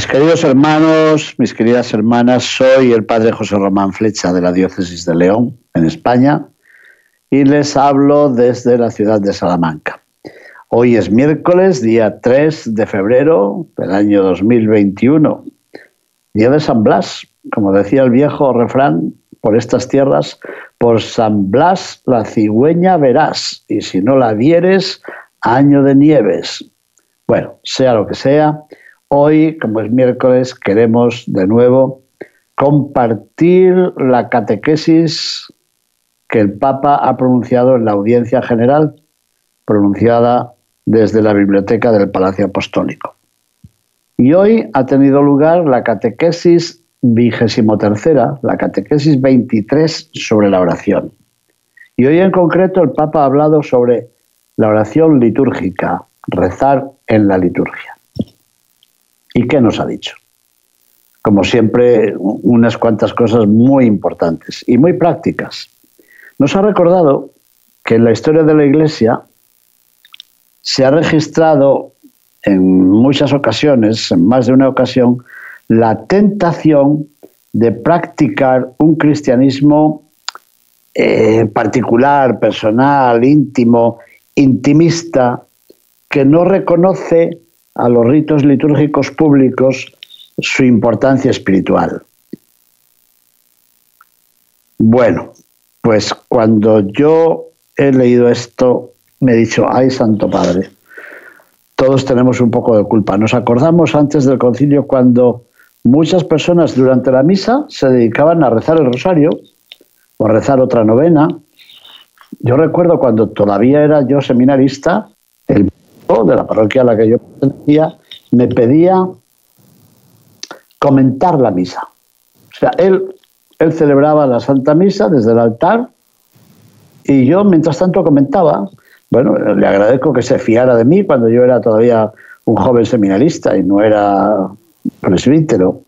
Mis queridos hermanos, mis queridas hermanas, soy el Padre José Román Flecha de la Diócesis de León, en España y les hablo desde la ciudad de Salamanca. Hoy es miércoles, día 3 de febrero del año 2021, día de San Blas, como decía el viejo refrán, por estas tierras, por San Blas la cigüeña verás, y si no la vieres, año de nieves. Bueno, sea lo que sea, hoy, como es miércoles, queremos de nuevo compartir la catequesis que el Papa ha pronunciado en la audiencia general, pronunciada desde la biblioteca del Palacio Apostólico. Y hoy ha tenido lugar la catequesis vigésimo tercera, la catequesis 23 sobre la oración. Y hoy en concreto el Papa ha hablado sobre la oración litúrgica, rezar en la liturgia. ¿Y qué nos ha dicho? Como siempre, unas cuantas cosas muy importantes y muy prácticas. Nos ha recordado que en la historia de la Iglesia se ha registrado en muchas ocasiones, en más de una ocasión, la tentación de practicar un cristianismo eh, particular, personal, íntimo, intimista, que no reconoce a los ritos litúrgicos públicos su importancia espiritual. Bueno, pues cuando yo he leído esto, me he dicho, ay Santo Padre, todos tenemos un poco de culpa. Nos acordamos antes del concilio cuando muchas personas durante la misa se dedicaban a rezar el rosario o a rezar otra novena. Yo recuerdo cuando todavía era yo seminarista, el de la parroquia a la que yo pertenecía me pedía comentar la misa. O sea, él él celebraba la Santa Misa desde el altar y yo, mientras tanto, comentaba. Bueno, le agradezco que se fiara de mí cuando yo era todavía un joven seminarista y no era presbítero.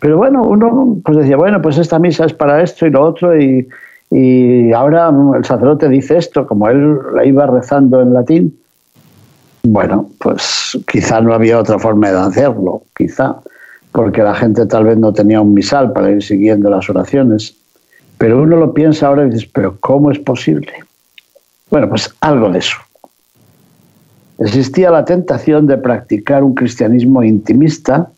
Pero bueno, uno pues decía, bueno, pues esta misa es para esto y lo otro y, y ahora el sacerdote dice esto, como él la iba rezando en latín. Bueno, pues quizá no había otra forma de hacerlo, quizá porque la gente tal vez no tenía un misal para ir siguiendo las oraciones. Pero uno lo piensa ahora y dice, pero ¿cómo es posible? Bueno, pues algo de eso. Existía la tentación de practicar un cristianismo intimista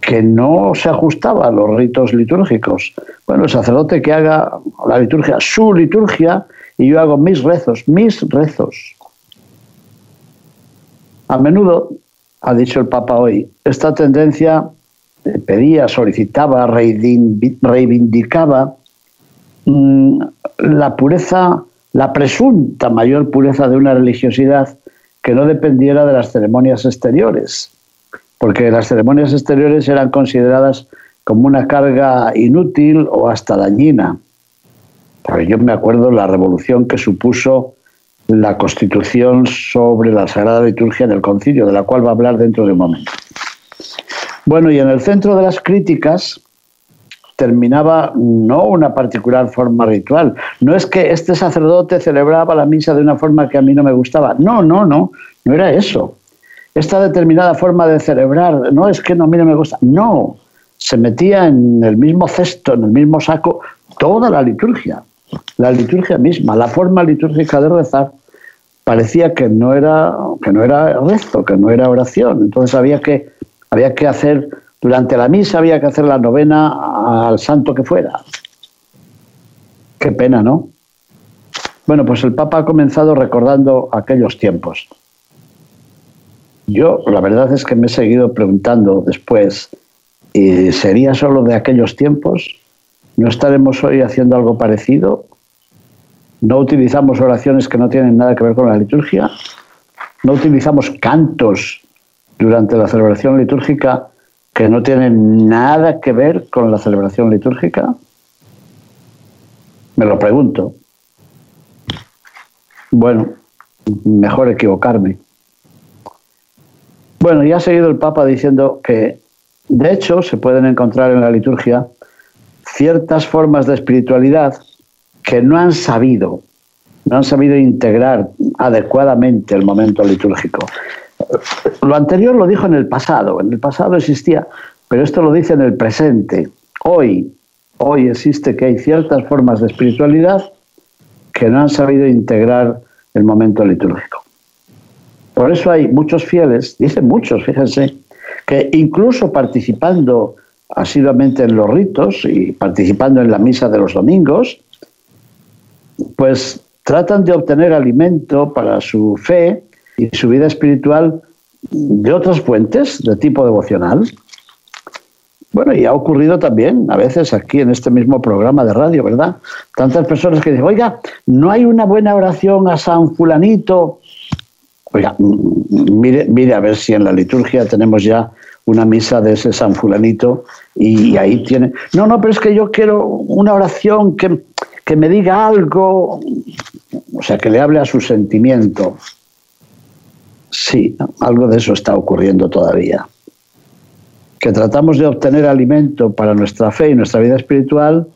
que no se ajustaba a los ritos litúrgicos. Bueno, el sacerdote que haga la liturgia, su liturgia, y yo hago mis rezos, mis rezos. A menudo, ha dicho el Papa hoy, esta tendencia pedía, solicitaba, reivindicaba mm, la pureza, la presunta mayor pureza de una religiosidad que no dependiera de las ceremonias exteriores, porque las ceremonias exteriores eran consideradas como una carga inútil o hasta dañina. yo me acuerdo la revolución que supuso la constitución sobre la Sagrada Liturgia del Concilio, de la cual va a hablar dentro de un momento. Bueno, y en el centro de las críticas terminaba no una particular forma ritual. No es que este sacerdote celebraba la misa de una forma que a mí no me gustaba. No, no, no, no era eso. Esta determinada forma de celebrar, no es que no, a mí no me gusta. No, se metía en el mismo cesto, en el mismo saco, toda la liturgia. La liturgia misma, la forma litúrgica de rezar, parecía que no era, que no era rezo, que no era oración. Entonces había que había que hacer, durante la misa había que hacer la novena al santo que fuera. Qué pena, ¿no? Bueno, pues el Papa ha comenzado recordando aquellos tiempos. Yo, la verdad es que me he seguido preguntando después, ¿y ¿sería solo de aquellos tiempos? ¿No estaremos hoy haciendo algo parecido? ¿No utilizamos oraciones que no tienen nada que ver con la liturgia? no utilizamos cantos durante la celebración litúrgica que no tienen nada que ver con la celebración litúrgica? Me lo pregunto. Bueno, mejor equivocarme. Bueno, ya ha seguido el Papa diciendo que, de hecho, se pueden encontrar en la liturgia ciertas formas de espiritualidad que no han sabido, no han sabido integrar adecuadamente el momento litúrgico. Lo anterior lo dijo en el pasado, en el pasado existía, pero esto lo dice en el presente. Hoy, hoy existe que hay ciertas formas de espiritualidad que no han sabido integrar el momento litúrgico. Por eso hay muchos fieles, dicen muchos, fíjense, que incluso participando asiduamente en los ritos y participando en la misa de los domingos, pues tratan de obtener alimento para su fe y su vida espiritual de otras fuentes de tipo devocional. Bueno, y ha ocurrido también a veces aquí en este mismo programa de radio, ¿verdad? Tantas personas que dicen, oiga, no hay una buena oración a San Fulanito. Oiga, mire, mire a ver si en la liturgia tenemos ya una misa de ese San Fulanito y ahí tiene. No, no, pero es que yo quiero una oración que, que me diga algo, o sea, que le hable a su sentimiento. Sí, algo de eso está ocurriendo todavía. Que tratamos de obtener alimento para nuestra fe y nuestra vida espiritual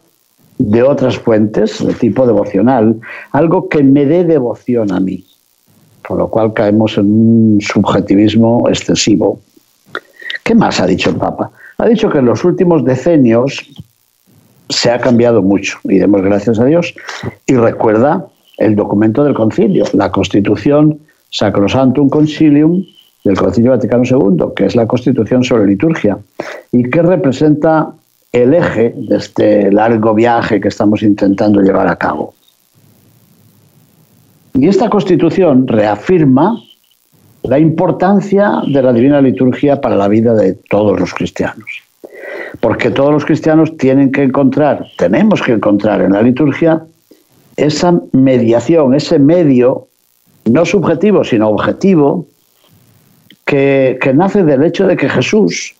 de otras fuentes, de tipo devocional, algo que me dé devoción a mí, por lo cual caemos en un subjetivismo excesivo. ¿Qué más ha dicho el Papa? Ha dicho que en los últimos decenios se ha cambiado mucho, y demos gracias a Dios, y recuerda el documento del concilio, la Constitución Sacrosantum Concilium del Concilio Vaticano II, que es la Constitución sobre liturgia, y que representa el eje de este largo viaje que estamos intentando llevar a cabo. Y esta Constitución reafirma la importancia de la divina liturgia para la vida de todos los cristianos. Porque todos los cristianos tienen que encontrar, tenemos que encontrar en la liturgia esa mediación, ese medio, no subjetivo, sino objetivo, que, nace del hecho de que Jesús,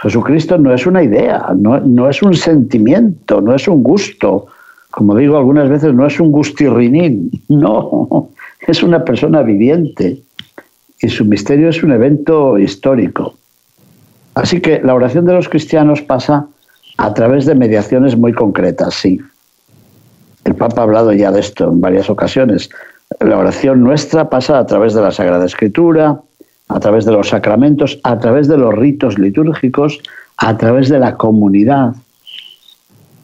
Jesucristo no es una idea, no, no, es un sentimiento, no es un gusto, como digo algunas veces, no es un gustirrinín, no, es una persona viviente y su misterio es un evento histórico. Así que la oración de los cristianos pasa a través de mediaciones muy concretas, sí. El Papa ha hablado ya de esto en varias ocasiones. La oración nuestra pasa a través de la Sagrada Escritura, a través de los sacramentos, a través de los ritos litúrgicos, a través de la comunidad.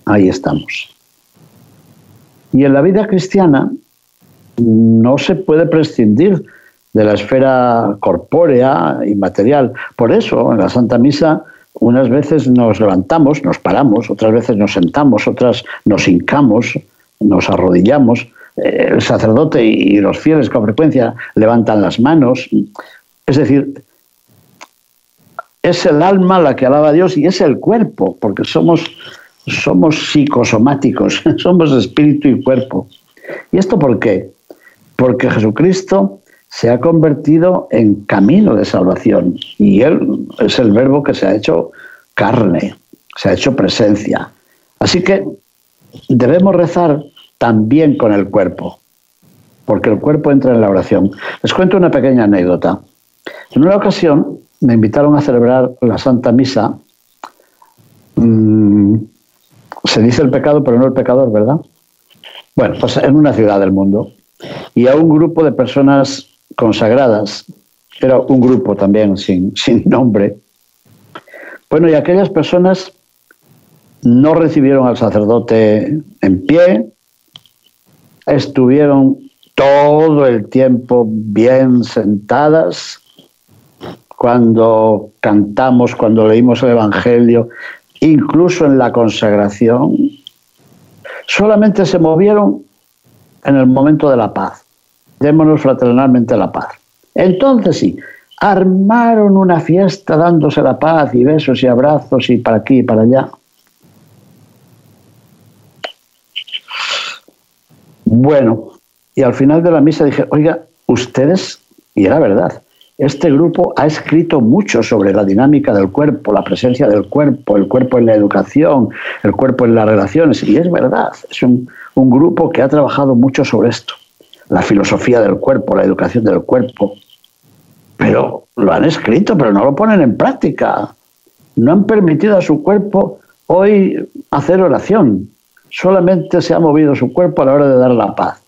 Ahí estamos. Y en la vida cristiana no se puede prescindir de la esfera corpórea y material. Por eso, en la Santa Misa, unas veces nos levantamos, nos paramos, otras veces nos sentamos, otras nos hincamos, nos arrodillamos. Eh, el sacerdote y los fieles con frecuencia levantan las manos. Es decir, es el alma la que alaba a Dios y es el cuerpo, porque somos, somos psicosomáticos, somos espíritu y cuerpo. ¿Y esto por qué? Porque Jesucristo se ha convertido en camino de salvación y Él es el verbo que se ha hecho carne, se ha hecho presencia. Así que debemos rezar también con el cuerpo, porque el cuerpo entra en la oración. Les cuento una pequeña anécdota. En una ocasión me invitaron a celebrar la Santa Misa. Mm, se dice el pecado, pero no el pecador, ¿verdad? Bueno, pues en una ciudad del mundo. Y a un grupo de personas consagradas. Era un grupo también sin, nombre. Bueno, y aquellas personas no recibieron al sacerdote en pie, estuvieron todo el tiempo bien sentadas. Cuando cantamos, cuando leímos el Evangelio, incluso en la consagración, solamente se movieron en el momento de la paz démonos fraternalmente la paz. Entonces sí, armaron una fiesta dándose la paz y besos y abrazos y para aquí y para allá. Bueno, y al final de la misa dije, oiga, ustedes Y era verdad. Este grupo ha escrito mucho sobre la dinámica del cuerpo, la presencia del cuerpo, el cuerpo en la educación, el cuerpo en las relaciones. Y es verdad, es un, un grupo que ha trabajado mucho sobre esto. La filosofía del cuerpo, la educación del cuerpo. Pero lo han escrito, pero no lo ponen en práctica. No han permitido a su cuerpo hoy hacer oración. Solamente se ha movido su cuerpo a la hora de dar la paz.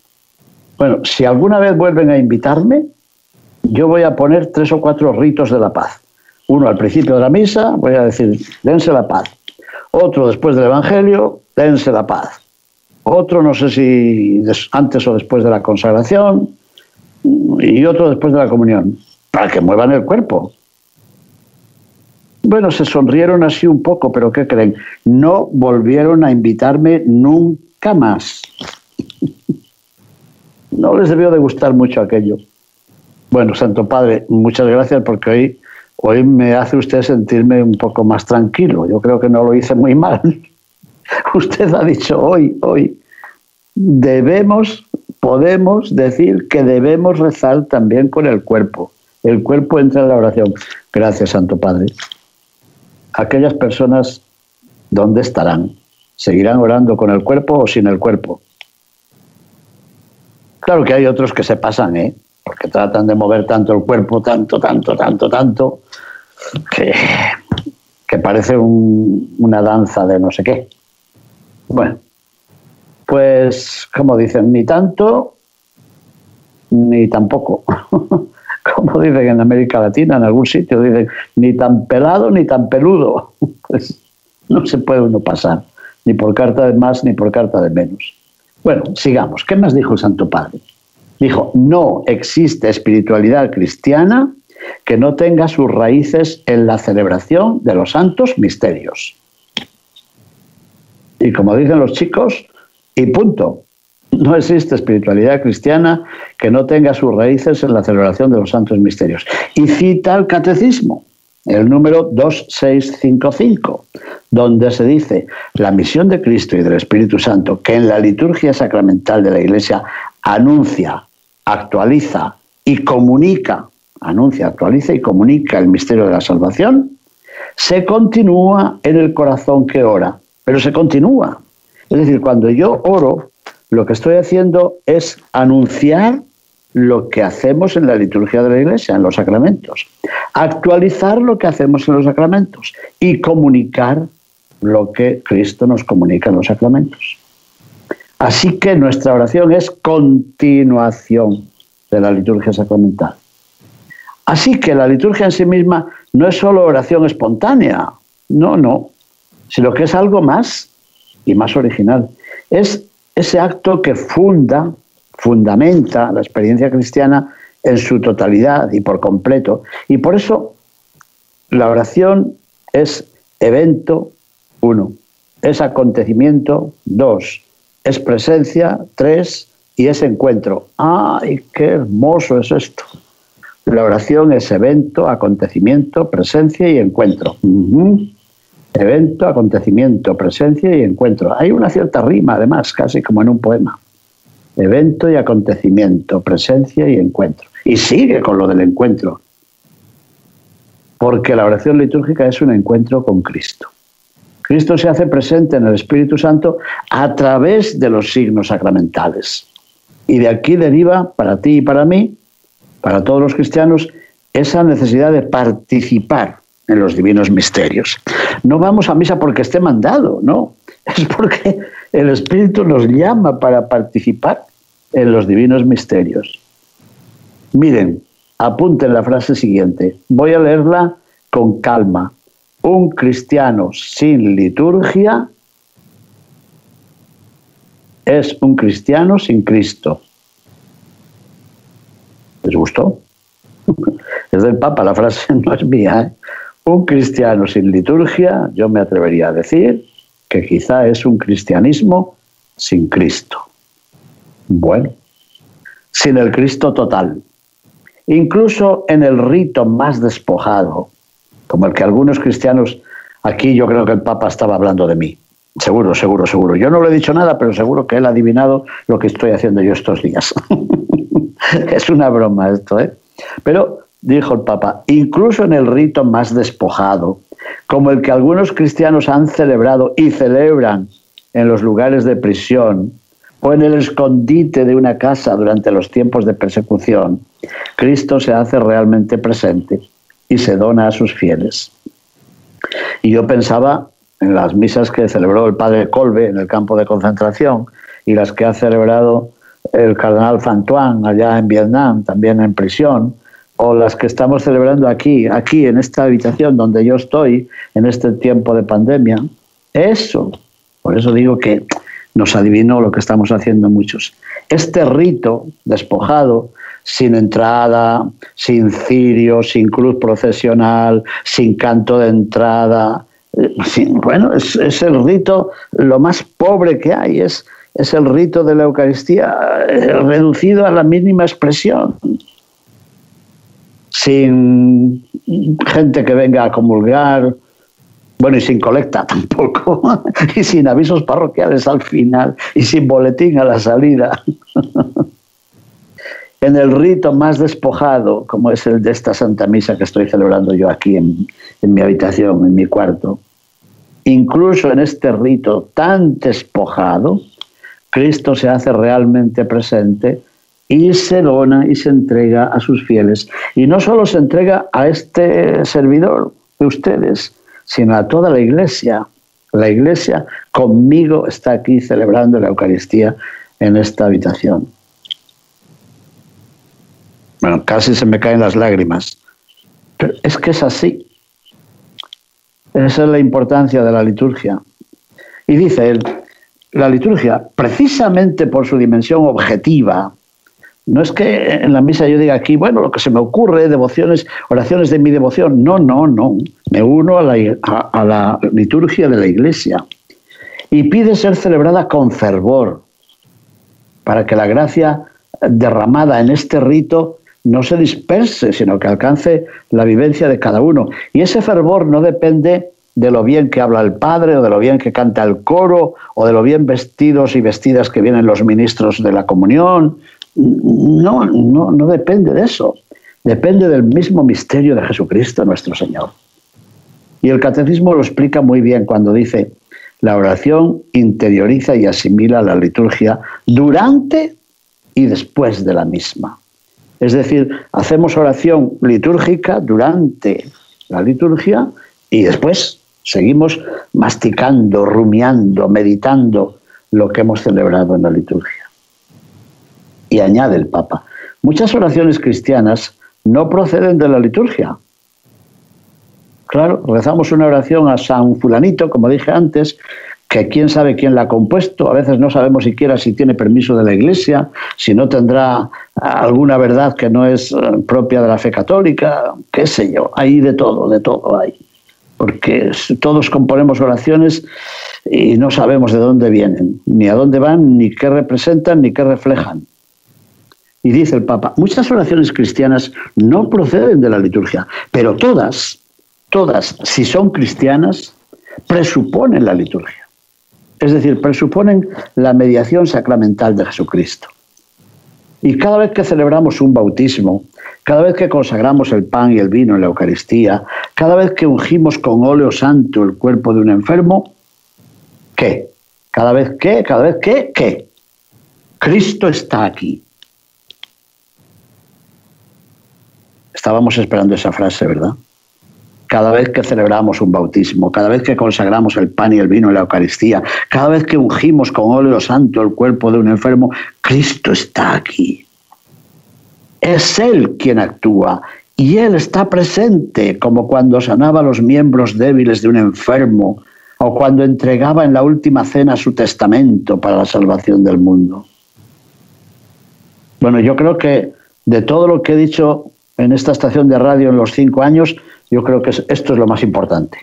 Bueno, si alguna vez vuelven a invitarme, yo voy a poner tres o cuatro ritos de la paz. Uno al principio de la misa, voy a decir, dense la paz. Otro después del Evangelio, dense la paz. Otro, no sé si antes o después de la consagración. Y otro después de la comunión. Para que muevan el cuerpo. Bueno, se sonrieron así un poco, pero ¿qué creen? No volvieron a invitarme nunca más. no les debió de gustar mucho aquello. Bueno, Santo Padre, muchas gracias porque hoy, hoy me hace usted sentirme un poco más tranquilo. Yo creo que no lo hice muy mal. usted ha dicho hoy, hoy, debemos, podemos decir que debemos rezar también con el cuerpo. El cuerpo entra en la oración. Gracias, Santo Padre. Aquellas personas, ¿dónde estarán? ¿Seguirán orando con el cuerpo o sin el cuerpo? Claro que hay otros que se pasan, ¿eh? porque tratan de mover tanto el cuerpo, tanto, tanto, tanto, tanto, que, que parece una danza de no sé qué. Bueno, pues como dicen, ni tanto ni tampoco. como dicen en América Latina, en algún sitio, dicen, ni tan pelado ni tan peludo. Pues no se puede uno pasar, ni por carta de más ni por carta de menos. Bueno, sigamos. ¿Qué más dijo el Santo Padre? Dijo, no existe espiritualidad cristiana que no tenga sus raíces en la celebración de los santos misterios. Y como dicen los chicos, y punto. No existe espiritualidad cristiana que no tenga sus raíces en la celebración de los santos misterios. Y cita el catecismo, el número 2655, donde se dice, la misión de Cristo y del Espíritu Santo, que en la liturgia sacramental de la Iglesia anuncia, actualiza y comunica, anuncia, actualiza y comunica el misterio de la salvación, se continúa en el corazón que ora, pero se continúa. Es decir, cuando yo oro, lo que estoy haciendo es anunciar lo que hacemos en la liturgia de la iglesia, en los sacramentos, actualizar lo que hacemos en los sacramentos y comunicar lo que Cristo nos comunica en los sacramentos. Así que nuestra oración es continuación de la liturgia sacramental. Así que la liturgia en sí misma no es solo oración espontánea, no, no, sino que es algo más y más original. Es ese acto que funda, fundamenta la experiencia cristiana en su totalidad y por completo. Y por eso la oración es evento, uno, es acontecimiento, dos, es presencia, tres, y es encuentro. ¡Ay, qué hermoso es esto! La oración es evento, acontecimiento, presencia y encuentro. Evento, acontecimiento, presencia y encuentro. Hay una cierta rima, además, casi como en un poema. Evento y acontecimiento, presencia y encuentro. Y sigue con lo del encuentro. Porque la oración litúrgica es un encuentro con Cristo. Cristo se hace presente en el Espíritu Santo a través de los signos sacramentales. Y de aquí deriva para ti y para mí, para todos los cristianos, esa necesidad de participar en los divinos misterios. No vamos a misa porque esté mandado, no. Es porque el Espíritu nos llama para participar en los divinos misterios. Miren, apunten la frase siguiente. Voy a leerla con calma un cristiano sin liturgia es un cristiano sin Cristo. ¿Les gustó? Es del Papa, la frase no es mía. ¿eh? Un cristiano sin liturgia, yo me atrevería a decir que quizá es un cristianismo sin Cristo. Bueno, sin el Cristo total. Incluso en el rito más despojado, como el que algunos cristianos, aquí yo creo que el Papa estaba hablando de mí. Seguro, seguro, seguro. Yo no le he dicho nada, pero seguro que él ha adivinado lo que estoy haciendo yo estos días. es una broma esto, ¿eh? Pero, dijo el Papa, incluso en el rito más despojado, como el que algunos cristianos han celebrado y celebran en los lugares de prisión o en el escondite de una casa durante los tiempos de persecución, Cristo se hace realmente presente y se dona a sus fieles. Y yo pensaba en las misas que celebró el padre Colbe en el campo de concentración y las que ha celebrado el cardenal Fantuan allá en Vietnam, también en prisión, o las que estamos celebrando aquí, aquí en esta habitación donde yo estoy, en este tiempo de pandemia. Eso, por eso digo que nos adivinó lo que estamos haciendo muchos. Este rito despojado, sin entrada, sin cirio, sin cruz procesional, sin canto de entrada, eh, bueno, es, es, el rito lo más pobre que hay, es, es el rito de la Eucaristía eh, reducido a la mínima expresión sin gente que venga a comulgar, bueno, y sin colecta tampoco, y sin avisos parroquiales al final, y sin boletín a la salida. en el rito más despojado, como es el de esta Santa Misa que estoy celebrando yo aquí en, en mi habitación, en mi cuarto, incluso en este rito tan despojado, Cristo se hace realmente presente y se dona y se entrega a sus fieles. Y no solo se entrega a este servidor de ustedes, sino a toda la iglesia. La iglesia conmigo está aquí celebrando la Eucaristía en esta habitación. Bueno, casi se me caen las lágrimas. Pero es que es así. Esa es la importancia de la liturgia. Y dice él, la liturgia, precisamente por su dimensión objetiva, no es que en la misa yo diga aquí, bueno, lo que se me ocurre, devociones, oraciones de mi devoción. No, no, no. Me uno a la, a, la liturgia de la iglesia y pide ser celebrada con fervor para que la gracia derramada en este rito no se disperse, sino que alcance la vivencia de cada uno. Y ese fervor no depende de lo bien que habla el padre o de lo bien que canta el coro o de lo bien vestidos y vestidas que vienen los ministros de la comunión no, no, no depende de eso. Depende del mismo misterio de Jesucristo nuestro Señor. Y el catecismo lo explica muy bien cuando dice, la oración interioriza y asimila la liturgia durante y después de la misma. Es decir, hacemos oración litúrgica durante la liturgia y después seguimos masticando, rumiando, meditando lo que hemos celebrado en la liturgia. Y añade el Papa, muchas oraciones cristianas no proceden de la liturgia. Claro, rezamos una oración a San Fulanito, como dije antes, que quién sabe quién la ha compuesto, a veces no sabemos siquiera si tiene permiso de la Iglesia, si no tendrá alguna verdad que no es eh, propia de la fe católica, qué sé yo, hay de todo, de todo hay. Porque todos componemos oraciones y no sabemos de dónde vienen, ni a dónde van, ni qué representan, ni qué reflejan. Y dice el Papa, muchas oraciones cristianas no proceden de la liturgia, pero todas, todas, si son cristianas, presuponen la liturgia. Es decir, presuponen la mediación sacramental de Jesucristo. Y cada vez que celebramos un bautismo, cada vez que consagramos el pan y el vino en la Eucaristía, cada vez que ungimos con óleo santo el cuerpo de un enfermo, ¿qué? Cada vez que, cada vez que, ¿qué? Cristo está aquí. Estábamos esperando esa frase, ¿verdad? Cada vez que celebramos un bautismo, cada vez que consagramos el pan y el vino en la Eucaristía, cada vez que ungimos con óleo santo el cuerpo de un enfermo, Cristo está aquí. Es Él quien actúa y Él está presente, como cuando sanaba los miembros débiles de un enfermo o cuando entregaba en la última cena su testamento para la salvación del mundo. Bueno, yo creo que de todo lo que he dicho en esta estación de radio en los cinco años, yo creo que esto es lo más importante.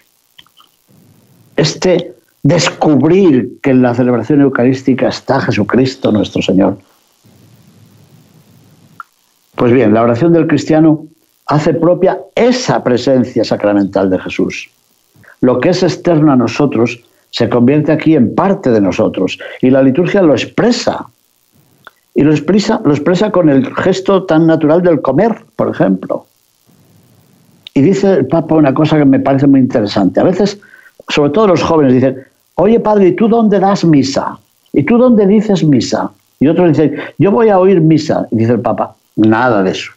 Este descubrir que en la celebración eucarística está Jesucristo nuestro Señor. Pues bien, la oración del cristiano hace propia esa presencia sacramental de Jesús. Lo que es externo a nosotros se convierte aquí en parte de nosotros y la liturgia lo expresa Y lo expresa, lo expresa con el gesto tan natural del comer, por ejemplo. Y dice el Papa una cosa que me parece muy interesante. A veces, sobre todo los jóvenes, dicen, oye padre, ¿y tú dónde das misa? ¿Y tú dónde dices misa? Y otros dicen, yo voy a oír misa. Y dice el Papa, nada de eso.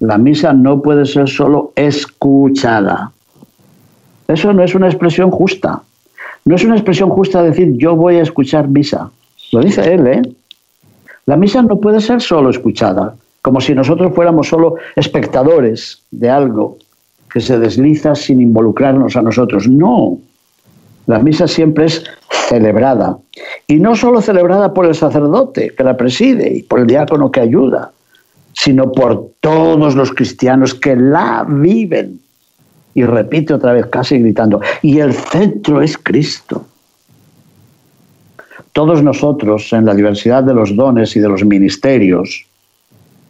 La misa no puede ser solo escuchada. Eso no es una expresión justa. No es una expresión justa decir yo voy a escuchar misa. Lo dice él, ¿eh? La misa no puede ser solo escuchada, como si nosotros fuéramos solo espectadores de algo que se desliza sin involucrarnos a nosotros. No. La misa siempre es celebrada. Y no solo celebrada por el sacerdote que la preside y por el diácono que ayuda, sino por todos los cristianos que la viven. Y repite otra vez, casi gritando, y el centro es Cristo. Todos nosotros, en la diversidad de los dones y de los ministerios,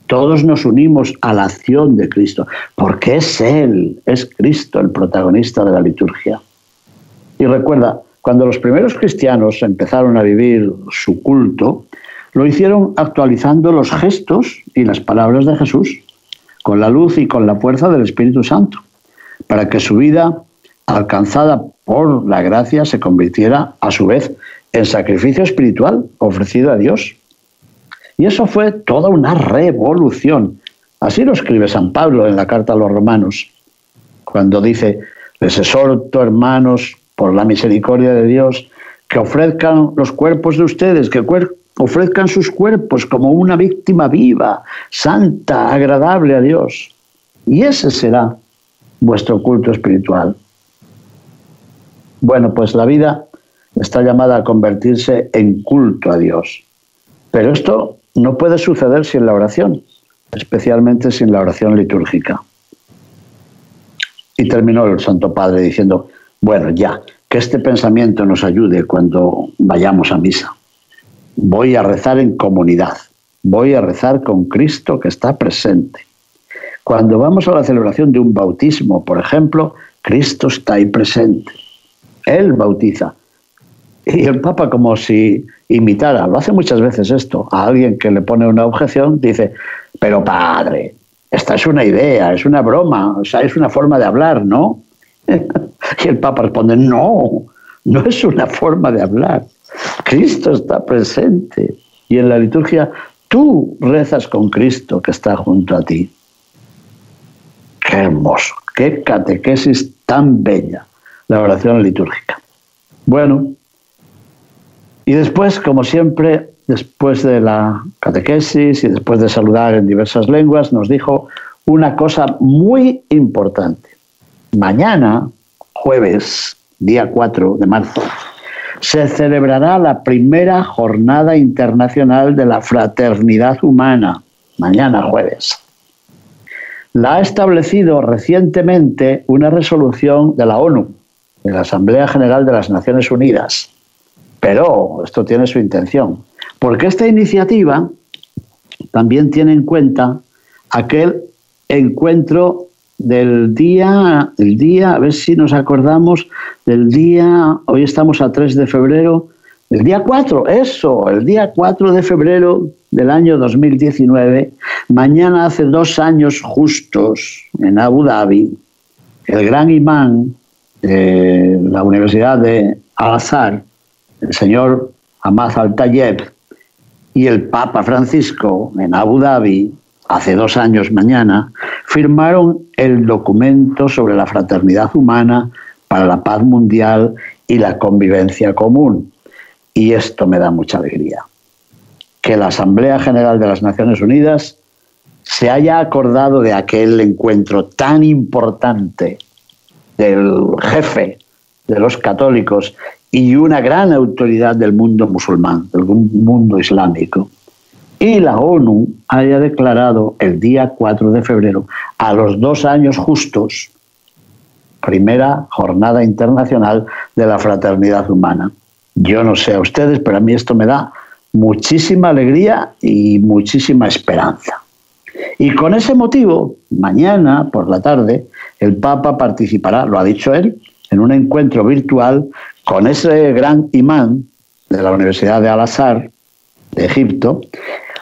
todos nos unimos a la acción de Cristo, porque es Él, es Cristo el protagonista de la liturgia. Y recuerda, cuando los primeros cristianos empezaron a vivir su culto, lo hicieron actualizando los gestos y las palabras de Jesús, con la luz y con la fuerza del Espíritu Santo, para que su vida, alcanzada por la gracia, se convirtiera a su vez en sacrificio espiritual ofrecido a Dios. Y eso fue toda una revolución. Así lo escribe San Pablo en la carta a los romanos, cuando dice, les exhorto, hermanos, por la misericordia de Dios, que ofrezcan los cuerpos de ustedes, que ofrezcan sus cuerpos como una víctima viva, santa, agradable a Dios. Y ese será vuestro culto espiritual. Bueno, pues la vida está llamada a convertirse en culto a Dios. Pero esto no puede suceder sin la oración, especialmente sin la oración litúrgica. Y terminó el Santo Padre diciendo, bueno, ya, que este pensamiento nos ayude cuando vayamos a misa voy a rezar en comunidad, voy a rezar con Cristo que está presente. Cuando vamos a la celebración de un bautismo, por ejemplo, Cristo está ahí presente. Él bautiza. Y el Papa, como si imitara, lo hace muchas veces esto, a alguien que le pone una objeción, dice, pero padre, esta es una idea, es una broma, o sea, es una forma de hablar, ¿no? y el Papa responde, no, no es una forma de hablar, Cristo está presente. Y en la liturgia tú rezas con Cristo que está junto a ti. Qué hermoso, qué catequesis tan bella, la oración litúrgica. Bueno, y después, como siempre, después de la catequesis y después de saludar en diversas lenguas, nos dijo una cosa muy importante. Mañana, jueves, día 4 de marzo, se celebrará la primera jornada internacional de la fraternidad humana, mañana jueves. La ha establecido recientemente una resolución de la ONU, de la Asamblea General de las Naciones Unidas. Pero esto tiene su intención, porque esta iniciativa también tiene en cuenta aquel encuentro del día, el día, a ver si nos acordamos, del día, hoy estamos a 3 de febrero, el día 4, eso, el día 4 de febrero del año 2019, mañana hace dos años justos en Abu Dhabi, el gran imán de la Universidad de Al-Azhar, el señor Ahmad Al-Tayeb, y el Papa Francisco en Abu Dhabi, hace dos años mañana, firmaron el documento sobre la fraternidad humana para la paz mundial y la convivencia común. Y esto me da mucha alegría. Que la Asamblea General de las Naciones Unidas se haya acordado de aquel encuentro tan importante del jefe de los católicos y una gran autoridad del mundo musulmán, del mundo islámico, y la ONU haya declarado el día 4 de febrero, a los dos años justos, primera jornada internacional de la fraternidad humana. Yo no sé a ustedes, pero a mí esto me da muchísima alegría y muchísima esperanza. Y con ese motivo, mañana por la tarde, el Papa participará, lo ha dicho él, en un encuentro virtual con ese gran imán de la Universidad de Al-Azhar, de Egipto,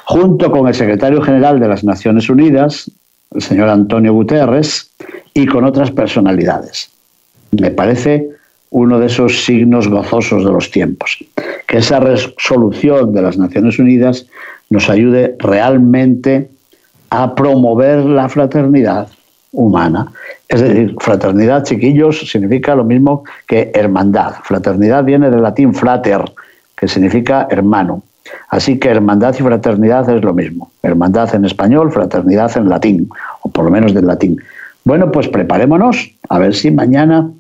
junto con el secretario general de las Naciones Unidas, el señor Antonio Guterres, y con otras personalidades. Me parece uno de esos signos gozosos de los tiempos. Que esa resolución de las Naciones Unidas nos ayude realmente a promover la fraternidad humana. Es decir, fraternidad, chiquillos, significa lo mismo que hermandad. Fraternidad viene del latín frater, que significa hermano. Así que hermandad y fraternidad es lo mismo. Hermandad en español, fraternidad en latín, o por lo menos del latín. Bueno, pues preparémonos a ver si mañana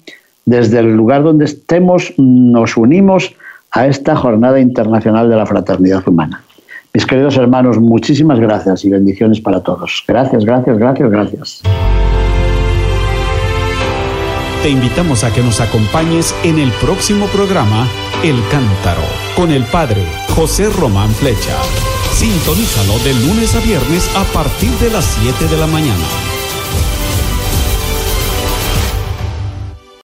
desde el lugar donde estemos nos unimos a esta Jornada Internacional de la Fraternidad Humana. Mis queridos hermanos, muchísimas gracias y bendiciones para todos. Gracias, gracias, gracias, gracias. Te invitamos a que nos acompañes en el próximo programa El Cántaro con el Padre José Román Flecha. Sintonízalo de lunes a viernes a partir de las 7 de la mañana.